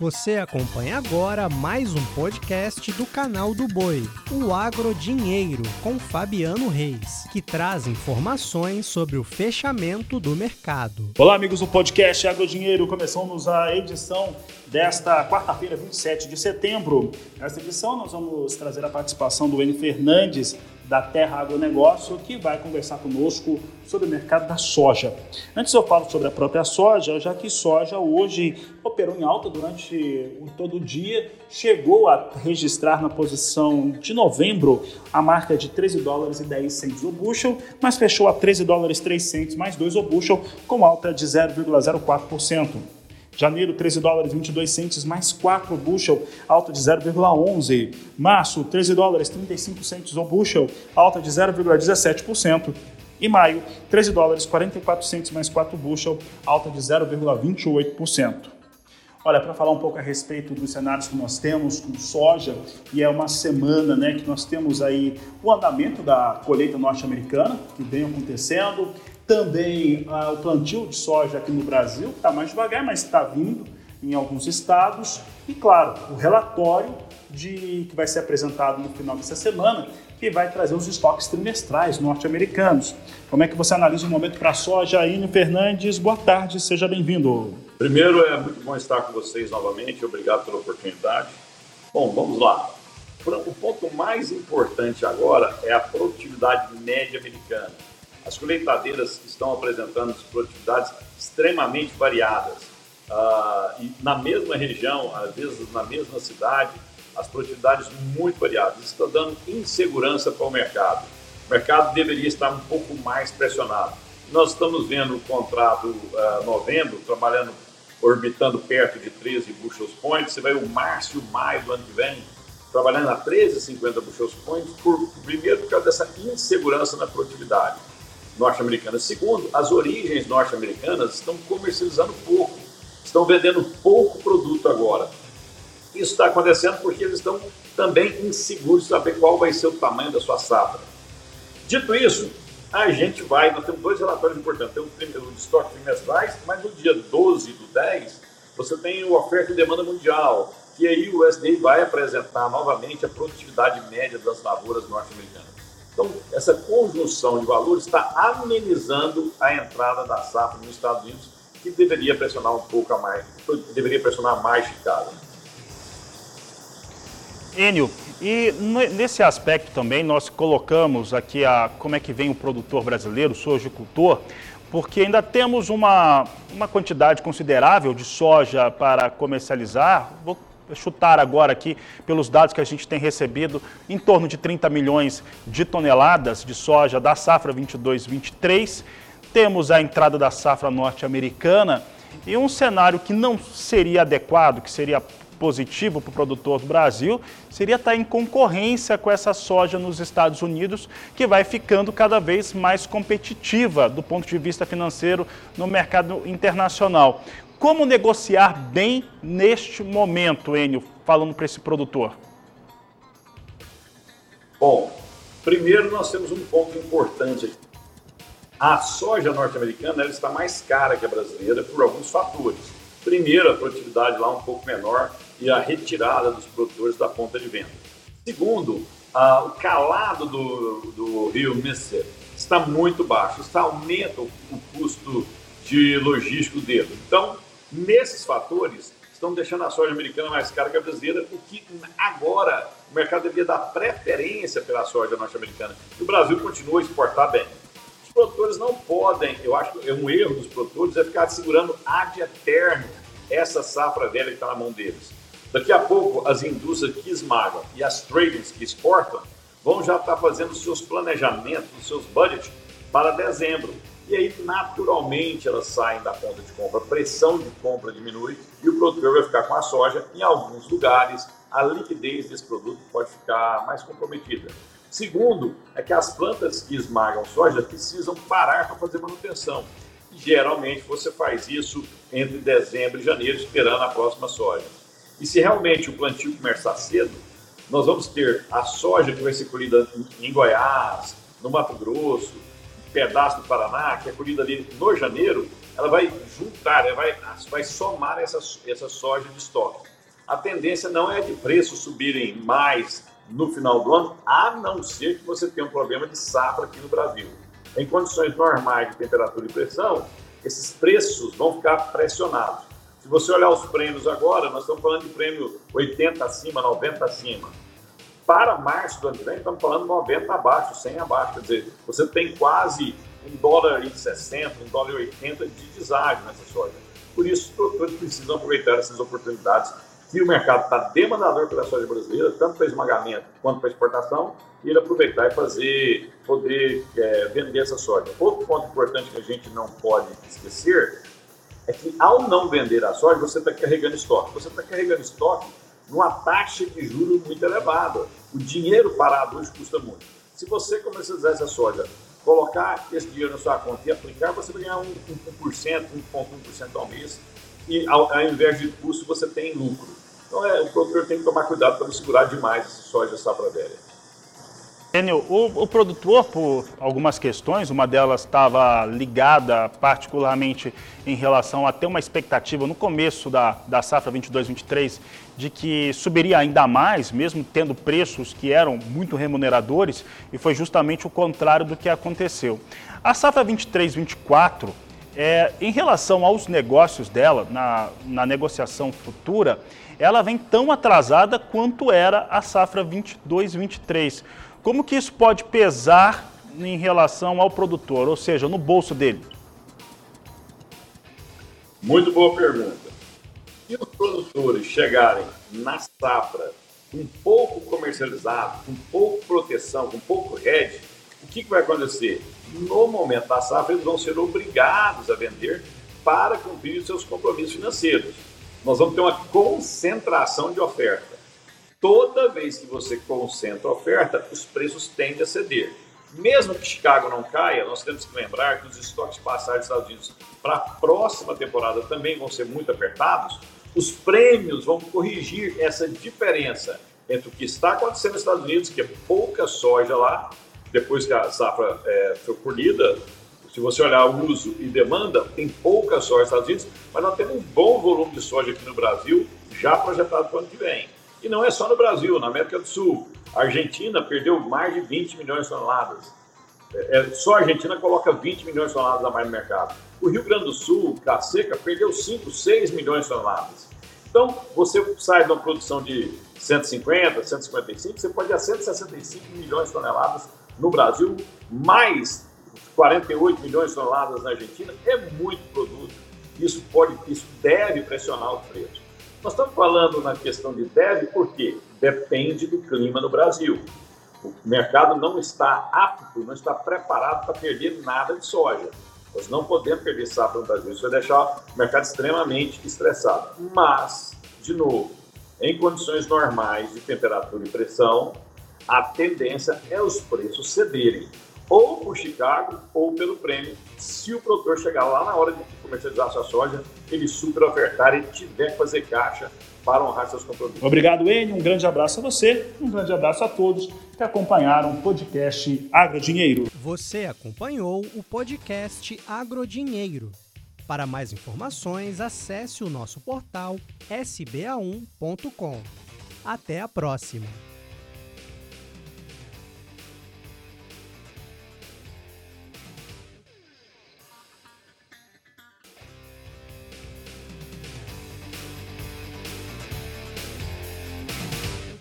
Você acompanha agora mais um podcast do canal do Boi, o Agro Dinheiro, com Fabiano Reis, que traz informações sobre o fechamento do mercado. Olá, amigos do podcast Agro Dinheiro. Começamos a edição desta quarta-feira, 27 de setembro. Nesta edição, nós vamos trazer a participação do N. Fernandes, da Terra Agronegócio, que vai conversar conosco sobre o mercado da soja. Antes eu falo sobre a própria soja, já que soja hoje operou em alta durante todo o dia, chegou a registrar na posição de novembro a marca de 13 dólares e 10 centos o bushel, mas fechou a 13 dólares 3 centos mais 2 o bushel, com alta de 0,04%. Janeiro, 13 dólares 22 centes mais 4 bushel, alta de 0,11. Março, 13 dólares 35 centes o bushel, alta de 0,17%. E maio, 13 dólares 44 centes mais 4 bushel, alta de 0,28%. Olha, para falar um pouco a respeito dos cenários que nós temos com soja, e é uma semana né, que nós temos aí o andamento da colheita norte-americana, que vem acontecendo, também ah, o plantio de soja aqui no Brasil, está mais devagar, mas está vindo em alguns estados. E claro, o relatório de, que vai ser apresentado no final dessa semana, que vai trazer os estoques trimestrais norte-americanos. Como é que você analisa o momento para a soja? Ínio Fernandes, boa tarde, seja bem-vindo. Primeiro, é muito bom estar com vocês novamente, obrigado pela oportunidade. Bom, vamos lá. O ponto mais importante agora é a produtividade média americana. As colheitadeiras estão apresentando produtividades extremamente variadas. Uh, e na mesma região, às vezes na mesma cidade, as produtividades muito variadas. Isso está dando insegurança para o mercado. O mercado deveria estar um pouco mais pressionado. Nós estamos vendo o contrato uh, novembro trabalhando, orbitando perto de 13 bushels points. Você vai o março e o maio do ano que vem trabalhando a 13,50 bushels points, por, primeiro por causa dessa insegurança na produtividade norte-americana. Segundo, as origens norte-americanas estão comercializando pouco, estão vendendo pouco produto agora. Isso está acontecendo porque eles estão também inseguros de saber qual vai ser o tamanho da sua safra. Dito isso, a gente vai, nós temos dois relatórios importantes, tem o estoque trimestrais, mas no dia 12 do 10, você tem o oferta e demanda mundial, e aí o USDA vai apresentar novamente a produtividade média das lavouras norte-americanas. Então, essa conjunção de valores está amenizando a entrada da safra nos Estados Unidos, que deveria pressionar um pouco a mais, deveria pressionar mais Chicago. Enio, e nesse aspecto também nós colocamos aqui a, como é que vem o produtor brasileiro, o sojicultor, porque ainda temos uma, uma quantidade considerável de soja para comercializar. Vou chutar agora aqui, pelos dados que a gente tem recebido, em torno de 30 milhões de toneladas de soja da safra 22-23. Temos a entrada da safra norte-americana e um cenário que não seria adequado, que seria positivo para o produtor do Brasil, seria estar em concorrência com essa soja nos Estados Unidos, que vai ficando cada vez mais competitiva do ponto de vista financeiro no mercado internacional. Como negociar bem neste momento, Enio, falando para esse produtor? Bom, primeiro nós temos um ponto importante aqui. A soja norte-americana está mais cara que a brasileira por alguns fatores. Primeiro, a produtividade lá um pouco menor e a retirada dos produtores da ponta de venda. Segundo, a, o calado do, do rio Mississippi está muito baixo. Isso aumenta o, o custo de logístico dele. Então, Nesses fatores, estão deixando a soja americana mais cara que a brasileira, o que agora o mercado deveria dar preferência pela soja norte-americana. E o Brasil continua a exportar bem. Os produtores não podem, eu acho que é um erro dos produtores, é ficar segurando ad eterno essa safra velha que está na mão deles. Daqui a pouco, as indústrias que esmagam e as tradings que exportam vão já estar fazendo seus planejamentos, seus budgets para dezembro. E aí, naturalmente, elas saem da conta de compra, a pressão de compra diminui e o produtor vai ficar com a soja. Em alguns lugares, a liquidez desse produto pode ficar mais comprometida. Segundo, é que as plantas que esmagam soja precisam parar para fazer manutenção. E, geralmente, você faz isso entre dezembro e janeiro, esperando a próxima soja. E se realmente o plantio começar cedo, nós vamos ter a soja que vai ser colhida em Goiás, no Mato Grosso, pedaço do Paraná, que é colhida ali no janeiro, ela vai juntar, ela vai, vai somar essa, essa soja de estoque. A tendência não é de preços subirem mais no final do ano, a não ser que você tenha um problema de safra aqui no Brasil. Em condições normais de temperatura e pressão, esses preços vão ficar pressionados. Se você olhar os prêmios agora, nós estamos falando de prêmio 80 acima, 90 acima. Para março do ano que vem, estamos falando 90 abaixo, 100 abaixo. Quer dizer, você tem quase um dólar e 60, um dólar e 80 de deságio nessa soja. Por isso, os produtores precisam aproveitar essas oportunidades que o mercado está demandador pela soja brasileira, tanto para esmagamento quanto para exportação, e ele aproveitar e fazer, poder é, vender essa soja. Outro ponto importante que a gente não pode esquecer é que ao não vender a soja, você está carregando estoque. Você está carregando estoque numa taxa de juros muito elevada. O dinheiro parado hoje custa muito. Se você comercializar essa soja, colocar esse dinheiro na sua conta e aplicar, você vai ganhar 1%, 1%, 1,1% ao mês. E ao, ao invés de custo, você tem lucro. Então é, o produtor tem que tomar cuidado para não segurar demais essa soja safra velha. Daniel, o, o, produtor, por algumas questões, uma delas estava ligada particularmente em relação a ter uma expectativa no começo da, da safra 22-23 de que subiria ainda mais, mesmo tendo preços que eram muito remuneradores, e foi justamente o contrário do que aconteceu. A safra 23-24, é, em relação aos negócios dela, na, na negociação futura, ela vem tão atrasada quanto era a safra 22-23. Como que isso pode pesar em relação ao produtor, ou seja, no bolso dele? Muito boa pergunta. Se os produtores chegarem na safra com pouco comercializado, com pouco proteção, com pouco hedge, o que, que vai acontecer? No momento da safra, eles vão ser obrigados a vender para cumprir os seus compromissos financeiros. Nós vamos ter uma concentração de oferta. Toda vez que você concentra a oferta, os preços tendem a ceder. Mesmo que Chicago não caia, nós temos que lembrar que os estoques passados dos Estados Unidos para a próxima temporada também vão ser muito apertados. Os prêmios vão corrigir essa diferença entre o que está acontecendo nos Estados Unidos, que é pouca soja lá, depois que a safra é, foi colhida, se você olhar o uso e demanda, tem pouca soja nos Estados Unidos, mas nós temos um bom volume de soja aqui no Brasil, já projetado para o ano que vem. E não é só no Brasil, na América do Sul. A Argentina perdeu mais de 20 milhões de toneladas. É, é, só a Argentina coloca 20 milhões de toneladas a mais no mercado. O Rio Grande do Sul, Caseca, perdeu 5, 6 milhões de toneladas. Então, você sai de uma produção de 150, 155, você pode ir a 165 milhões de toneladas no Brasil, mais 48 milhões de toneladas na Argentina. É muito produto. Isso pode, isso deve pressionar o preço. Nós estamos falando na questão de deve porque depende do clima no Brasil. O mercado não está apto, não está preparado para perder nada de soja. Nós não podemos perder safra no Brasil. Isso vai deixar o mercado extremamente estressado. Mas, de novo, em condições normais de temperatura e pressão, a tendência é os preços cederem ou por Chicago ou pelo prêmio. Se o produtor chegar lá na hora de comercializar sua soja, ele super ofertar e tiver que fazer caixa para honrar seus compromissos. Obrigado, Enio. Um grande abraço a você, um grande abraço a todos que acompanharam o podcast Agrodinheiro. Você acompanhou o podcast Agrodinheiro. Para mais informações, acesse o nosso portal sba1.com. Até a próxima!